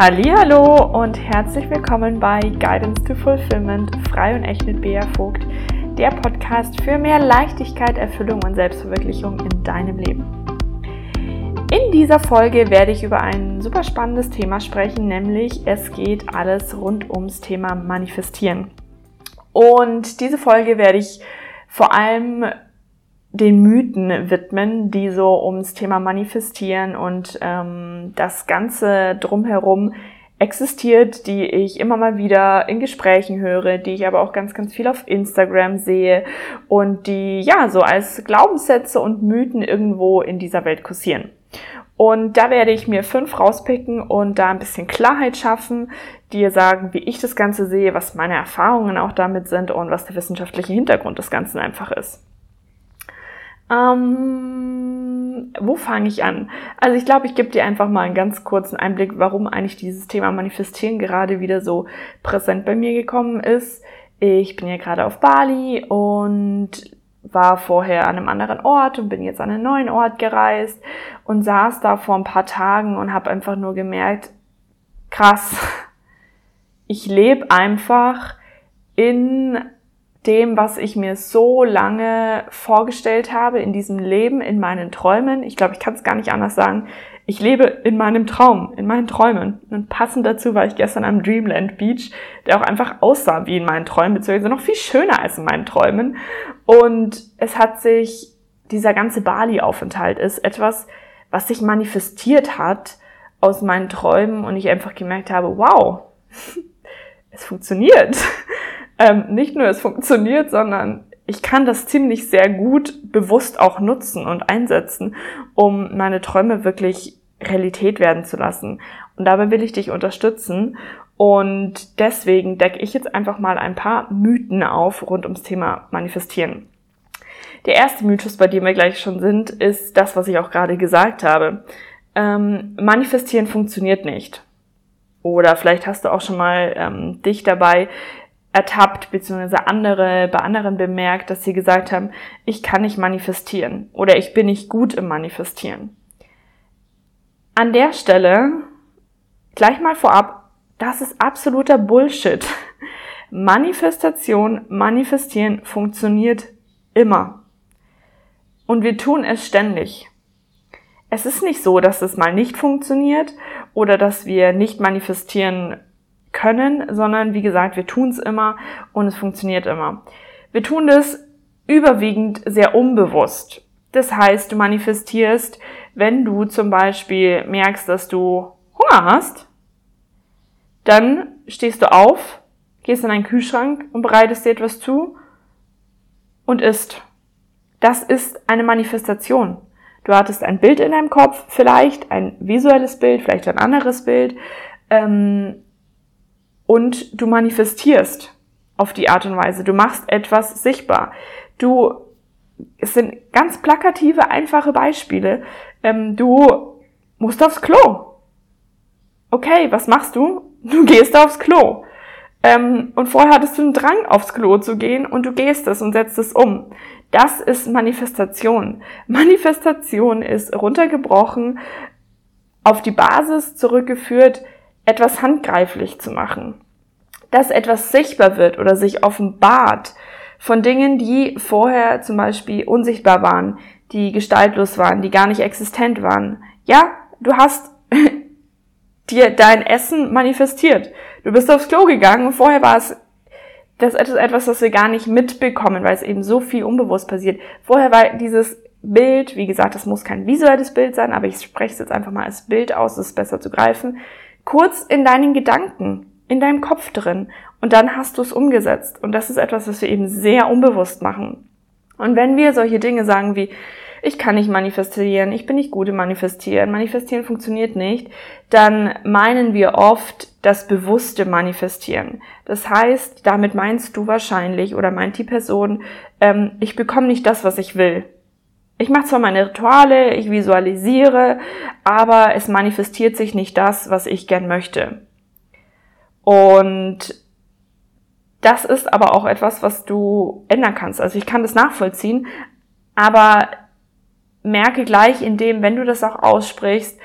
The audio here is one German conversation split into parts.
Hallo und herzlich willkommen bei Guidance to Fulfillment frei und echt mit Bea Vogt, der Podcast für mehr Leichtigkeit, Erfüllung und Selbstverwirklichung in deinem Leben. In dieser Folge werde ich über ein super spannendes Thema sprechen, nämlich es geht alles rund ums Thema Manifestieren. Und diese Folge werde ich vor allem den Mythen widmen, die so ums Thema Manifestieren und ähm, das Ganze drumherum existiert, die ich immer mal wieder in Gesprächen höre, die ich aber auch ganz, ganz viel auf Instagram sehe und die ja so als Glaubenssätze und Mythen irgendwo in dieser Welt kursieren. Und da werde ich mir fünf rauspicken und da ein bisschen Klarheit schaffen, dir sagen, wie ich das Ganze sehe, was meine Erfahrungen auch damit sind und was der wissenschaftliche Hintergrund des Ganzen einfach ist. Ähm, wo fange ich an? Also ich glaube, ich gebe dir einfach mal einen ganz kurzen Einblick, warum eigentlich dieses Thema Manifestieren gerade wieder so präsent bei mir gekommen ist. Ich bin ja gerade auf Bali und war vorher an einem anderen Ort und bin jetzt an einen neuen Ort gereist und saß da vor ein paar Tagen und habe einfach nur gemerkt, krass, ich lebe einfach in dem, was ich mir so lange vorgestellt habe, in diesem Leben, in meinen Träumen. Ich glaube, ich kann es gar nicht anders sagen. Ich lebe in meinem Traum, in meinen Träumen. Und passend dazu war ich gestern am Dreamland Beach, der auch einfach aussah wie in meinen Träumen, beziehungsweise noch viel schöner als in meinen Träumen. Und es hat sich, dieser ganze Bali-Aufenthalt ist etwas, was sich manifestiert hat aus meinen Träumen und ich einfach gemerkt habe, wow, es funktioniert ähm, nicht nur es funktioniert, sondern ich kann das ziemlich sehr gut bewusst auch nutzen und einsetzen, um meine Träume wirklich Realität werden zu lassen. Und dabei will ich dich unterstützen. Und deswegen decke ich jetzt einfach mal ein paar Mythen auf rund ums Thema Manifestieren. Der erste Mythos, bei dem wir gleich schon sind, ist das, was ich auch gerade gesagt habe. Ähm, Manifestieren funktioniert nicht. Oder vielleicht hast du auch schon mal ähm, dich dabei ertappt, beziehungsweise andere, bei anderen bemerkt, dass sie gesagt haben, ich kann nicht manifestieren oder ich bin nicht gut im Manifestieren. An der Stelle gleich mal vorab, das ist absoluter Bullshit. Manifestation, manifestieren funktioniert immer. Und wir tun es ständig. Es ist nicht so, dass es mal nicht funktioniert oder dass wir nicht manifestieren können, sondern wie gesagt, wir tun es immer und es funktioniert immer. Wir tun das überwiegend sehr unbewusst. Das heißt, du manifestierst, wenn du zum Beispiel merkst, dass du Hunger hast, dann stehst du auf, gehst in einen Kühlschrank und bereitest dir etwas zu und isst. Das ist eine Manifestation. Du hattest ein Bild in deinem Kopf, vielleicht ein visuelles Bild, vielleicht ein anderes Bild. Ähm, und du manifestierst auf die Art und Weise. Du machst etwas sichtbar. Du, es sind ganz plakative, einfache Beispiele. Ähm, du musst aufs Klo. Okay, was machst du? Du gehst aufs Klo. Ähm, und vorher hattest du einen Drang, aufs Klo zu gehen und du gehst es und setzt es um. Das ist Manifestation. Manifestation ist runtergebrochen, auf die Basis zurückgeführt, etwas handgreiflich zu machen. Dass etwas sichtbar wird oder sich offenbart von Dingen, die vorher zum Beispiel unsichtbar waren, die gestaltlos waren, die gar nicht existent waren. Ja, du hast dir dein Essen manifestiert. Du bist aufs Klo gegangen vorher war es das ist etwas, was wir gar nicht mitbekommen, weil es eben so viel unbewusst passiert. Vorher war dieses Bild, wie gesagt, das muss kein visuelles Bild sein, aber ich spreche es jetzt einfach mal als Bild aus, das ist besser zu greifen kurz in deinen Gedanken, in deinem Kopf drin und dann hast du es umgesetzt. Und das ist etwas, was wir eben sehr unbewusst machen. Und wenn wir solche Dinge sagen wie, ich kann nicht manifestieren, ich bin nicht gut im Manifestieren, Manifestieren funktioniert nicht, dann meinen wir oft das bewusste Manifestieren. Das heißt, damit meinst du wahrscheinlich oder meint die Person, ähm, ich bekomme nicht das, was ich will. Ich mache zwar meine Rituale, ich visualisiere, aber es manifestiert sich nicht das, was ich gern möchte. Und das ist aber auch etwas, was du ändern kannst. Also ich kann das nachvollziehen, aber merke gleich in dem, wenn du das auch aussprichst,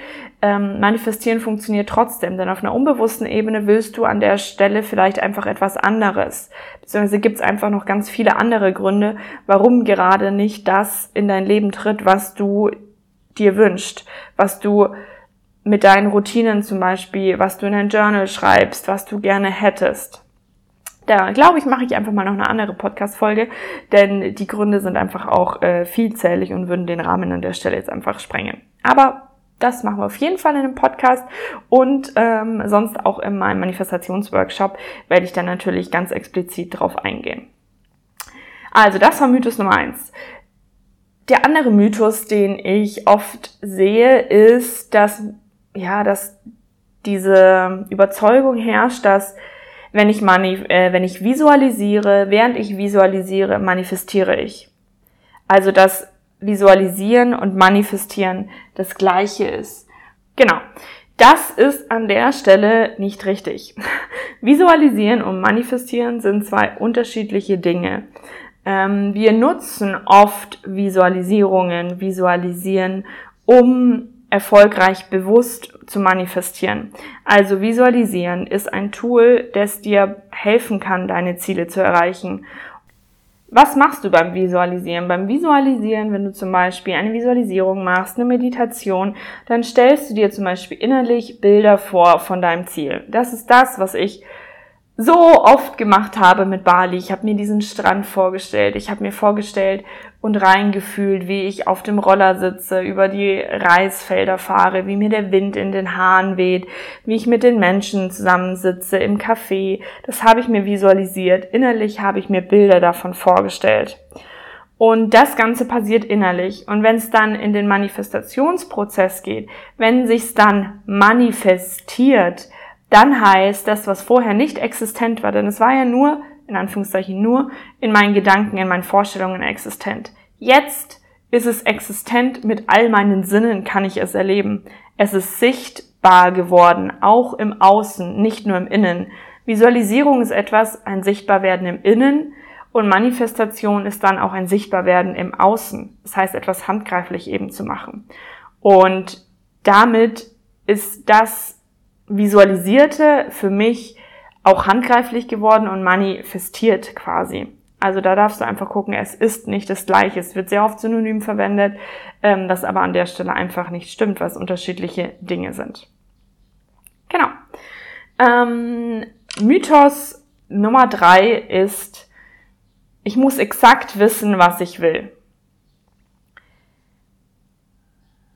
ähm, manifestieren funktioniert trotzdem, denn auf einer unbewussten Ebene willst du an der Stelle vielleicht einfach etwas anderes. Beziehungsweise gibt es einfach noch ganz viele andere Gründe, warum gerade nicht das in dein Leben tritt, was du dir wünscht, was du mit deinen Routinen zum Beispiel, was du in dein Journal schreibst, was du gerne hättest. Da glaube ich, mache ich einfach mal noch eine andere Podcast-Folge, denn die Gründe sind einfach auch äh, vielzählig und würden den Rahmen an der Stelle jetzt einfach sprengen. Aber das machen wir auf jeden Fall in einem Podcast und ähm, sonst auch in meinem Manifestationsworkshop werde ich dann natürlich ganz explizit drauf eingehen. Also das war Mythos Nummer eins. Der andere Mythos, den ich oft sehe, ist, dass ja, dass diese Überzeugung herrscht, dass wenn ich, mani äh, wenn ich visualisiere, während ich visualisiere, manifestiere ich. Also dass Visualisieren und Manifestieren das gleiche ist. Genau. Das ist an der Stelle nicht richtig. Visualisieren und Manifestieren sind zwei unterschiedliche Dinge. Ähm, wir nutzen oft Visualisierungen, Visualisieren, um erfolgreich bewusst zu manifestieren. Also visualisieren ist ein Tool, das dir helfen kann, deine Ziele zu erreichen. Was machst du beim Visualisieren? Beim Visualisieren, wenn du zum Beispiel eine Visualisierung machst, eine Meditation, dann stellst du dir zum Beispiel innerlich Bilder vor von deinem Ziel. Das ist das, was ich so oft gemacht habe mit Bali. Ich habe mir diesen Strand vorgestellt. Ich habe mir vorgestellt und reingefühlt, wie ich auf dem Roller sitze, über die Reisfelder fahre, wie mir der Wind in den Haaren weht, wie ich mit den Menschen zusammensitze im Café. Das habe ich mir visualisiert. Innerlich habe ich mir Bilder davon vorgestellt. Und das Ganze passiert innerlich. Und wenn es dann in den Manifestationsprozess geht, wenn sich's dann manifestiert, dann heißt das, was vorher nicht existent war, denn es war ja nur, in Anführungszeichen nur, in meinen Gedanken, in meinen Vorstellungen existent. Jetzt ist es existent, mit all meinen Sinnen kann ich es erleben. Es ist sichtbar geworden, auch im Außen, nicht nur im Innen. Visualisierung ist etwas, ein Sichtbarwerden im Innen und Manifestation ist dann auch ein Sichtbarwerden im Außen. Das heißt, etwas handgreiflich eben zu machen. Und damit ist das Visualisierte für mich auch handgreiflich geworden und manifestiert quasi. Also da darfst du einfach gucken, es ist nicht das Gleiche. Es wird sehr oft synonym verwendet, ähm, was aber an der Stelle einfach nicht stimmt, was unterschiedliche Dinge sind. Genau. Ähm, Mythos Nummer drei ist, ich muss exakt wissen, was ich will.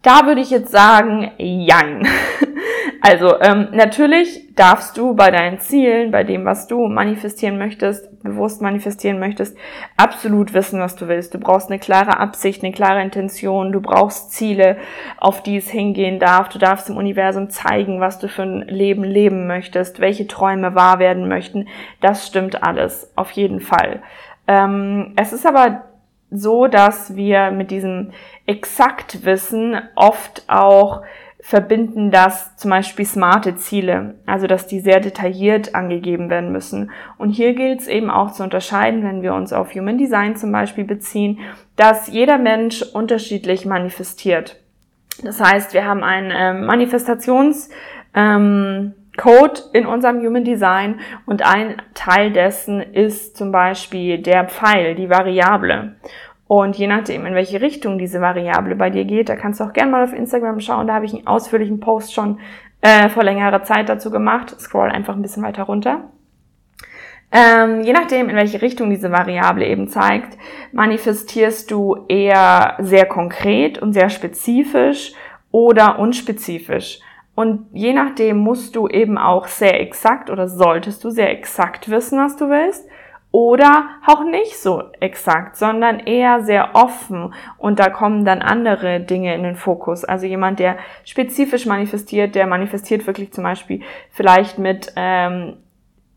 Da würde ich jetzt sagen, jein. Also ähm, natürlich darfst du bei deinen Zielen, bei dem, was du manifestieren möchtest, bewusst manifestieren möchtest, absolut wissen, was du willst. Du brauchst eine klare Absicht, eine klare Intention, du brauchst Ziele, auf die es hingehen darf. Du darfst im Universum zeigen, was du für ein Leben leben möchtest, welche Träume wahr werden möchten. Das stimmt alles, auf jeden Fall. Ähm, es ist aber so, dass wir mit diesem Exaktwissen oft auch verbinden das zum Beispiel smarte Ziele, also dass die sehr detailliert angegeben werden müssen. Und hier gilt es eben auch zu unterscheiden, wenn wir uns auf Human Design zum Beispiel beziehen, dass jeder Mensch unterschiedlich manifestiert. Das heißt, wir haben einen ähm, Manifestations ähm, in unserem Human Design und ein Teil dessen ist zum Beispiel der Pfeil, die Variable. Und je nachdem, in welche Richtung diese Variable bei dir geht, da kannst du auch gerne mal auf Instagram schauen. Da habe ich einen ausführlichen Post schon äh, vor längerer Zeit dazu gemacht. Scroll einfach ein bisschen weiter runter. Ähm, je nachdem, in welche Richtung diese Variable eben zeigt, manifestierst du eher sehr konkret und sehr spezifisch oder unspezifisch. Und je nachdem musst du eben auch sehr exakt oder solltest du sehr exakt wissen, was du willst oder auch nicht so exakt, sondern eher sehr offen und da kommen dann andere Dinge in den Fokus. Also jemand, der spezifisch manifestiert, der manifestiert wirklich zum Beispiel vielleicht mit, ähm,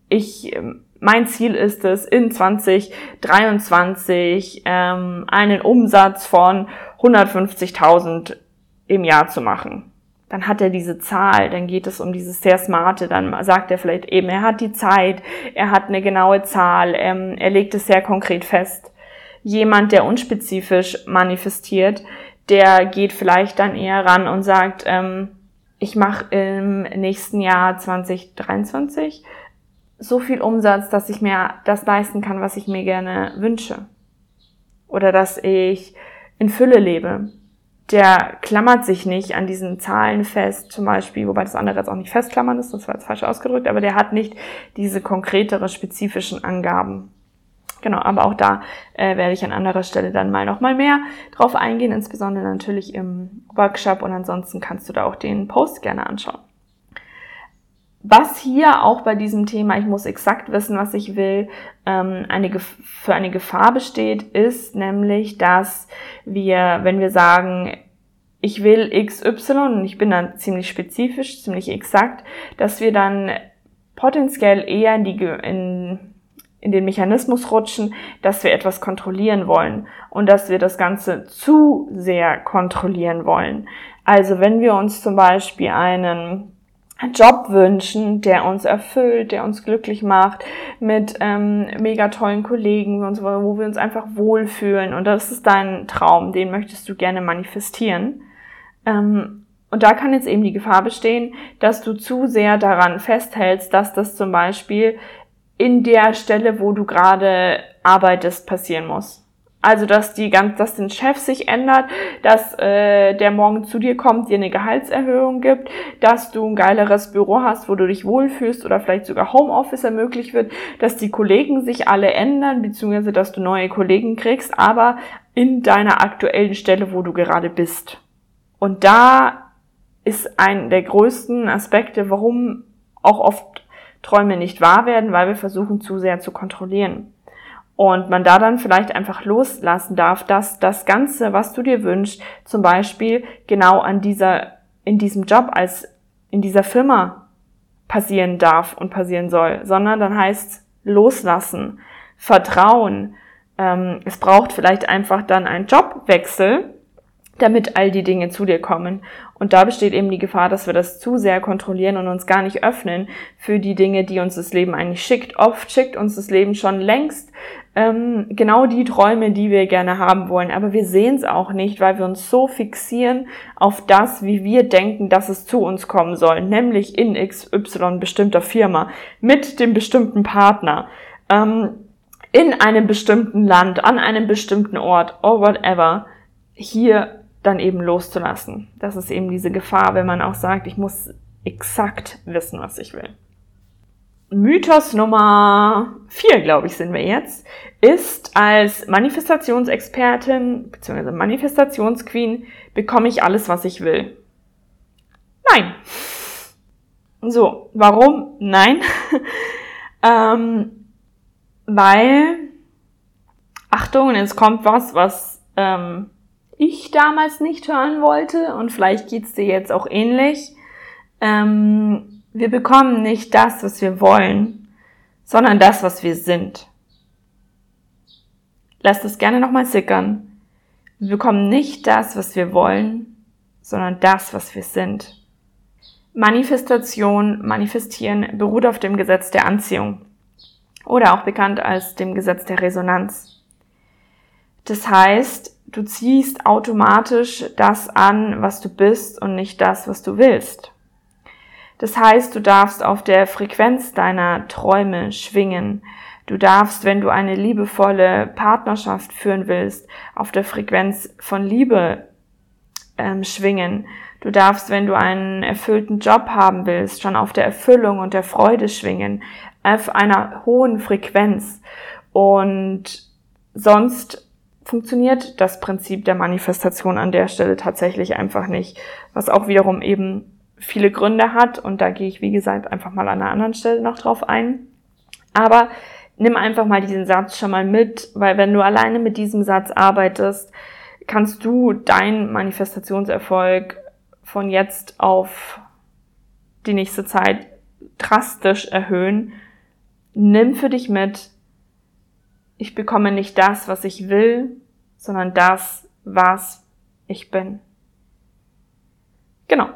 ich, mein Ziel ist es, in 2023 ähm, einen Umsatz von 150.000 im Jahr zu machen dann hat er diese Zahl, dann geht es um dieses sehr smarte, dann sagt er vielleicht eben, er hat die Zeit, er hat eine genaue Zahl, ähm, er legt es sehr konkret fest. Jemand, der unspezifisch manifestiert, der geht vielleicht dann eher ran und sagt, ähm, ich mache im nächsten Jahr 2023 so viel Umsatz, dass ich mir das leisten kann, was ich mir gerne wünsche. Oder dass ich in Fülle lebe. Der klammert sich nicht an diesen Zahlen fest, zum Beispiel, wobei das andere jetzt auch nicht festklammern ist, das war jetzt falsch ausgedrückt, aber der hat nicht diese konkretere, spezifischen Angaben. Genau, aber auch da äh, werde ich an anderer Stelle dann mal nochmal mehr drauf eingehen, insbesondere natürlich im Workshop und ansonsten kannst du da auch den Post gerne anschauen. Was hier auch bei diesem Thema, ich muss exakt wissen, was ich will, ähm, eine, für eine Gefahr besteht, ist nämlich, dass wir, wenn wir sagen, ich will XY und ich bin dann ziemlich spezifisch, ziemlich exakt, dass wir dann potenziell eher in die, in, in den Mechanismus rutschen, dass wir etwas kontrollieren wollen und dass wir das Ganze zu sehr kontrollieren wollen. Also wenn wir uns zum Beispiel einen Job wünschen, der uns erfüllt, der uns glücklich macht, mit ähm, mega tollen Kollegen, und so, wo wir uns einfach wohlfühlen. Und das ist dein Traum, den möchtest du gerne manifestieren. Ähm, und da kann jetzt eben die Gefahr bestehen, dass du zu sehr daran festhältst, dass das zum Beispiel in der Stelle, wo du gerade arbeitest, passieren muss. Also, dass die ganz, dass den Chef sich ändert, dass äh, der morgen zu dir kommt, dir eine Gehaltserhöhung gibt, dass du ein geileres Büro hast, wo du dich wohlfühlst oder vielleicht sogar Homeoffice ermöglicht wird, dass die Kollegen sich alle ändern, beziehungsweise dass du neue Kollegen kriegst, aber in deiner aktuellen Stelle, wo du gerade bist. Und da ist ein der größten Aspekte, warum auch oft Träume nicht wahr werden, weil wir versuchen zu sehr zu kontrollieren. Und man da dann vielleicht einfach loslassen darf, dass das Ganze, was du dir wünschst, zum Beispiel genau an dieser, in diesem Job als in dieser Firma passieren darf und passieren soll, sondern dann heißt loslassen, vertrauen. Ähm, es braucht vielleicht einfach dann einen Jobwechsel, damit all die Dinge zu dir kommen. Und da besteht eben die Gefahr, dass wir das zu sehr kontrollieren und uns gar nicht öffnen für die Dinge, die uns das Leben eigentlich schickt. Oft schickt uns das Leben schon längst ähm, genau die Träume, die wir gerne haben wollen. Aber wir sehen es auch nicht, weil wir uns so fixieren auf das, wie wir denken, dass es zu uns kommen soll, nämlich in XY bestimmter Firma, mit dem bestimmten Partner, ähm, in einem bestimmten Land, an einem bestimmten Ort, or whatever. Hier dann eben loszulassen. Das ist eben diese Gefahr, wenn man auch sagt, ich muss exakt wissen, was ich will. Mythos Nummer vier, glaube ich, sind wir jetzt, ist als Manifestationsexpertin bzw. Manifestationsqueen bekomme ich alles, was ich will. Nein. So, warum? Nein. ähm, weil, Achtung, jetzt kommt was, was ähm, ich damals nicht hören wollte und vielleicht geht's dir jetzt auch ähnlich. Ähm, wir bekommen nicht das, was wir wollen, sondern das, was wir sind. Lass das gerne nochmal sickern. Wir bekommen nicht das, was wir wollen, sondern das, was wir sind. Manifestation, manifestieren beruht auf dem Gesetz der Anziehung oder auch bekannt als dem Gesetz der Resonanz. Das heißt, du ziehst automatisch das an, was du bist und nicht das, was du willst. Das heißt, du darfst auf der Frequenz deiner Träume schwingen. Du darfst, wenn du eine liebevolle Partnerschaft führen willst, auf der Frequenz von Liebe ähm, schwingen. Du darfst, wenn du einen erfüllten Job haben willst, schon auf der Erfüllung und der Freude schwingen, auf einer hohen Frequenz. Und sonst funktioniert das Prinzip der Manifestation an der Stelle tatsächlich einfach nicht, was auch wiederum eben viele Gründe hat und da gehe ich, wie gesagt, einfach mal an einer anderen Stelle noch drauf ein. Aber nimm einfach mal diesen Satz schon mal mit, weil wenn du alleine mit diesem Satz arbeitest, kannst du deinen Manifestationserfolg von jetzt auf die nächste Zeit drastisch erhöhen. Nimm für dich mit, ich bekomme nicht das, was ich will, sondern das, was ich bin. Genau.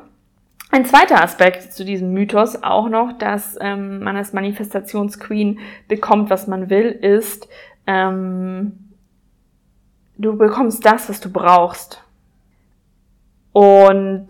Ein zweiter Aspekt zu diesem Mythos auch noch, dass ähm, man als Manifestationsqueen bekommt, was man will, ist, ähm, du bekommst das, was du brauchst. Und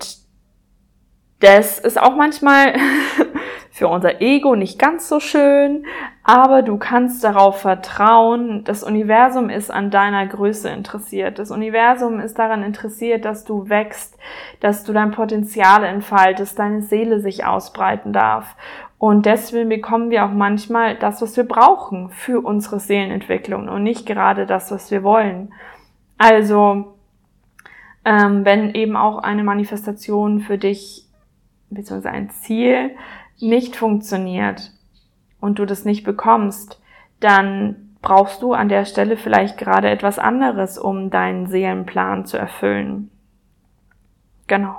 Das ist auch manchmal für unser Ego nicht ganz so schön, aber du kannst darauf vertrauen, das Universum ist an deiner Größe interessiert. Das Universum ist daran interessiert, dass du wächst, dass du dein Potenzial entfaltest, deine Seele sich ausbreiten darf. Und deswegen bekommen wir auch manchmal das, was wir brauchen für unsere Seelenentwicklung und nicht gerade das, was wir wollen. Also, ähm, wenn eben auch eine Manifestation für dich, beziehungsweise ein Ziel, nicht funktioniert und du das nicht bekommst, dann brauchst du an der Stelle vielleicht gerade etwas anderes, um deinen Seelenplan zu erfüllen. Genau.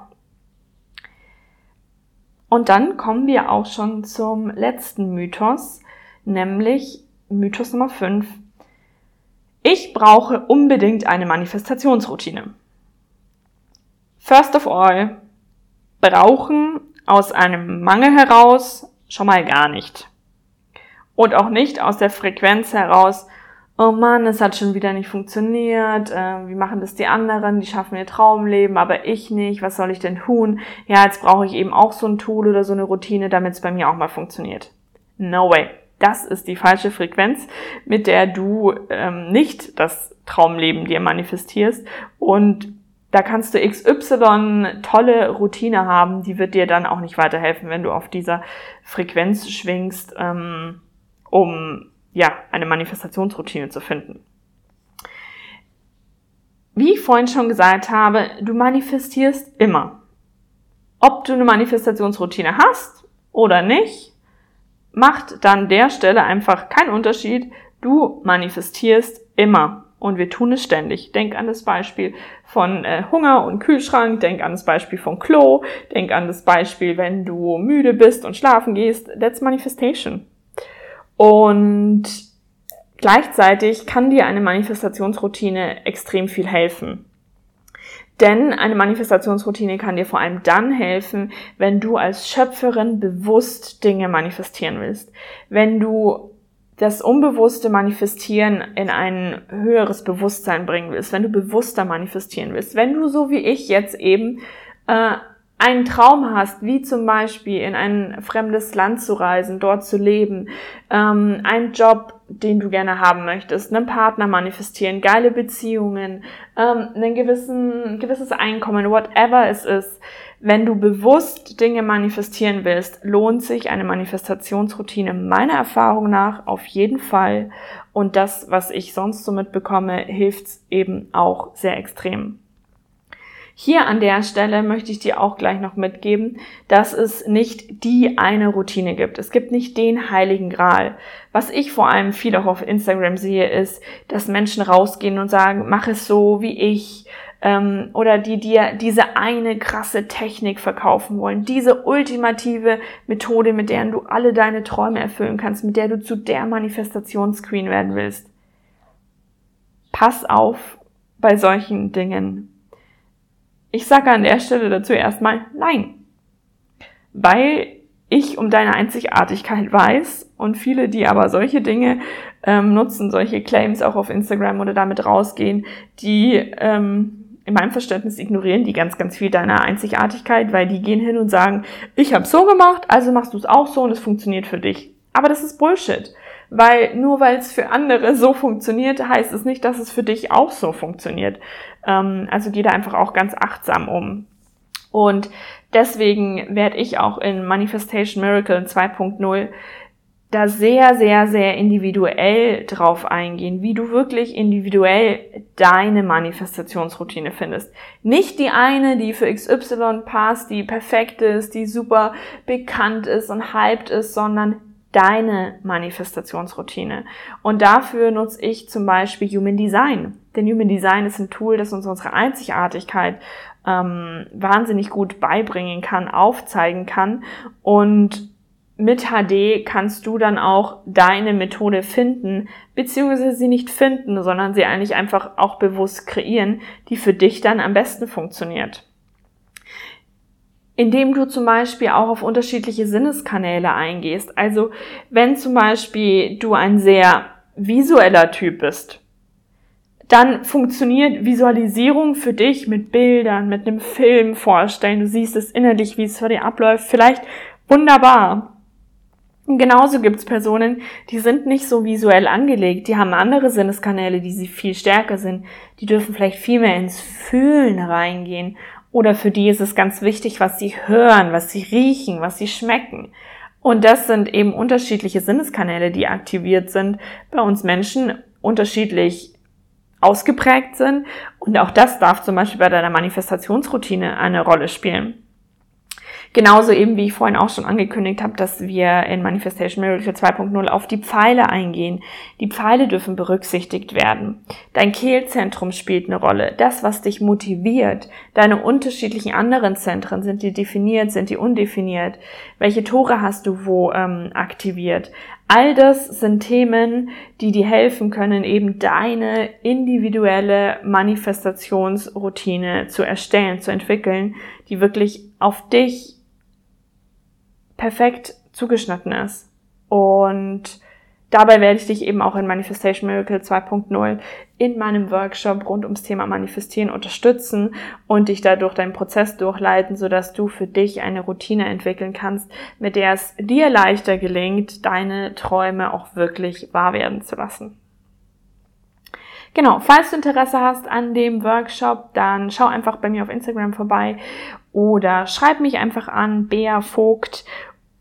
Und dann kommen wir auch schon zum letzten Mythos, nämlich Mythos Nummer 5. Ich brauche unbedingt eine Manifestationsroutine. First of all, brauchen aus einem Mangel heraus schon mal gar nicht. Und auch nicht aus der Frequenz heraus, oh Mann, es hat schon wieder nicht funktioniert, äh, wie machen das die anderen, die schaffen ihr Traumleben, aber ich nicht, was soll ich denn tun? Ja, jetzt brauche ich eben auch so ein Tool oder so eine Routine, damit es bei mir auch mal funktioniert. No way. Das ist die falsche Frequenz, mit der du ähm, nicht das Traumleben dir manifestierst und da kannst du XY tolle Routine haben, die wird dir dann auch nicht weiterhelfen, wenn du auf dieser Frequenz schwingst, ähm, um ja eine Manifestationsroutine zu finden. Wie ich vorhin schon gesagt habe, du manifestierst immer. Ob du eine Manifestationsroutine hast oder nicht, macht dann der Stelle einfach keinen Unterschied. Du manifestierst immer. Und wir tun es ständig. Denk an das Beispiel von äh, Hunger und Kühlschrank, denk an das Beispiel von Klo, denk an das Beispiel, wenn du müde bist und schlafen gehst. That's Manifestation. Und gleichzeitig kann dir eine Manifestationsroutine extrem viel helfen. Denn eine Manifestationsroutine kann dir vor allem dann helfen, wenn du als Schöpferin bewusst Dinge manifestieren willst. Wenn du das unbewusste Manifestieren in ein höheres Bewusstsein bringen willst, wenn du bewusster manifestieren willst, wenn du so wie ich jetzt eben äh, einen Traum hast, wie zum Beispiel in ein fremdes Land zu reisen, dort zu leben, ähm, einen Job, den du gerne haben möchtest, einen Partner manifestieren, geile Beziehungen, ähm, ein gewissen, gewisses Einkommen, whatever es ist, wenn du bewusst Dinge manifestieren willst, lohnt sich eine Manifestationsroutine meiner Erfahrung nach auf jeden Fall. Und das, was ich sonst so mitbekomme, hilft eben auch sehr extrem. Hier an der Stelle möchte ich dir auch gleich noch mitgeben, dass es nicht die eine Routine gibt. Es gibt nicht den heiligen Gral. Was ich vor allem viel auch auf Instagram sehe, ist, dass Menschen rausgehen und sagen, mach es so wie ich, ähm, oder die dir diese eine krasse Technik verkaufen wollen, diese ultimative Methode, mit der du alle deine Träume erfüllen kannst, mit der du zu der Manifestationsqueen werden willst. Pass auf bei solchen Dingen. Ich sage an der Stelle dazu erstmal nein. Weil ich um deine Einzigartigkeit weiß und viele, die aber solche Dinge ähm, nutzen, solche Claims auch auf Instagram oder damit rausgehen, die ähm, in meinem Verständnis ignorieren die ganz, ganz viel deiner Einzigartigkeit, weil die gehen hin und sagen, ich habe so gemacht, also machst du es auch so und es funktioniert für dich. Aber das ist Bullshit. Weil nur weil es für andere so funktioniert, heißt es nicht, dass es für dich auch so funktioniert. Ähm, also geh da einfach auch ganz achtsam um. Und deswegen werde ich auch in Manifestation Miracle 2.0 da sehr, sehr, sehr individuell drauf eingehen, wie du wirklich individuell deine Manifestationsroutine findest. Nicht die eine, die für XY passt, die perfekt ist, die super bekannt ist und hyped ist, sondern deine Manifestationsroutine. Und dafür nutze ich zum Beispiel Human Design. Denn Human Design ist ein Tool, das uns unsere Einzigartigkeit ähm, wahnsinnig gut beibringen kann, aufzeigen kann und mit HD kannst du dann auch deine Methode finden, beziehungsweise sie nicht finden, sondern sie eigentlich einfach auch bewusst kreieren, die für dich dann am besten funktioniert. Indem du zum Beispiel auch auf unterschiedliche Sinneskanäle eingehst. Also wenn zum Beispiel du ein sehr visueller Typ bist, dann funktioniert Visualisierung für dich mit Bildern, mit einem Film vorstellen. Du siehst es innerlich, wie es für dich abläuft. Vielleicht wunderbar. Genauso gibt es Personen, die sind nicht so visuell angelegt, die haben andere Sinneskanäle, die sie viel stärker sind, die dürfen vielleicht viel mehr ins Fühlen reingehen. Oder für die ist es ganz wichtig, was sie hören, was sie riechen, was sie schmecken. Und das sind eben unterschiedliche Sinneskanäle, die aktiviert sind, bei uns Menschen unterschiedlich ausgeprägt sind. Und auch das darf zum Beispiel bei deiner Manifestationsroutine eine Rolle spielen. Genauso eben, wie ich vorhin auch schon angekündigt habe, dass wir in Manifestation Miracle 2.0 auf die Pfeile eingehen. Die Pfeile dürfen berücksichtigt werden. Dein Kehlzentrum spielt eine Rolle. Das, was dich motiviert. Deine unterschiedlichen anderen Zentren, sind die definiert, sind die undefiniert? Welche Tore hast du wo ähm, aktiviert? All das sind Themen, die dir helfen können, eben deine individuelle Manifestationsroutine zu erstellen, zu entwickeln, die wirklich auf dich perfekt zugeschnitten ist. Und dabei werde ich dich eben auch in Manifestation Miracle 2.0 in meinem Workshop rund ums Thema Manifestieren unterstützen und dich dadurch deinen Prozess durchleiten, sodass du für dich eine Routine entwickeln kannst, mit der es dir leichter gelingt, deine Träume auch wirklich wahr werden zu lassen. Genau, falls du Interesse hast an dem Workshop, dann schau einfach bei mir auf Instagram vorbei oder schreib mich einfach an, Bea Vogt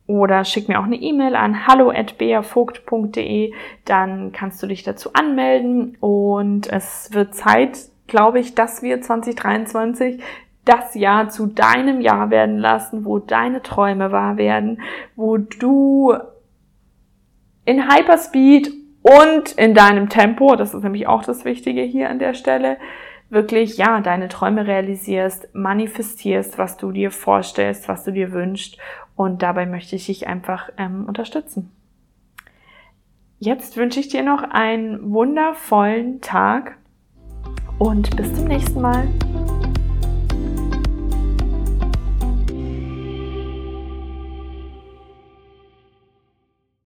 oder schick mir auch eine E-Mail an hallo@beavogt.de, dann kannst du dich dazu anmelden. Und es wird Zeit, glaube ich, dass wir 2023 das Jahr zu deinem Jahr werden lassen, wo deine Träume wahr werden, wo du in Hyperspeed und in deinem Tempo, das ist nämlich auch das Wichtige hier an der Stelle, wirklich, ja, deine Träume realisierst, manifestierst, was du dir vorstellst, was du dir wünschst. Und dabei möchte ich dich einfach ähm, unterstützen. Jetzt wünsche ich dir noch einen wundervollen Tag und bis zum nächsten Mal.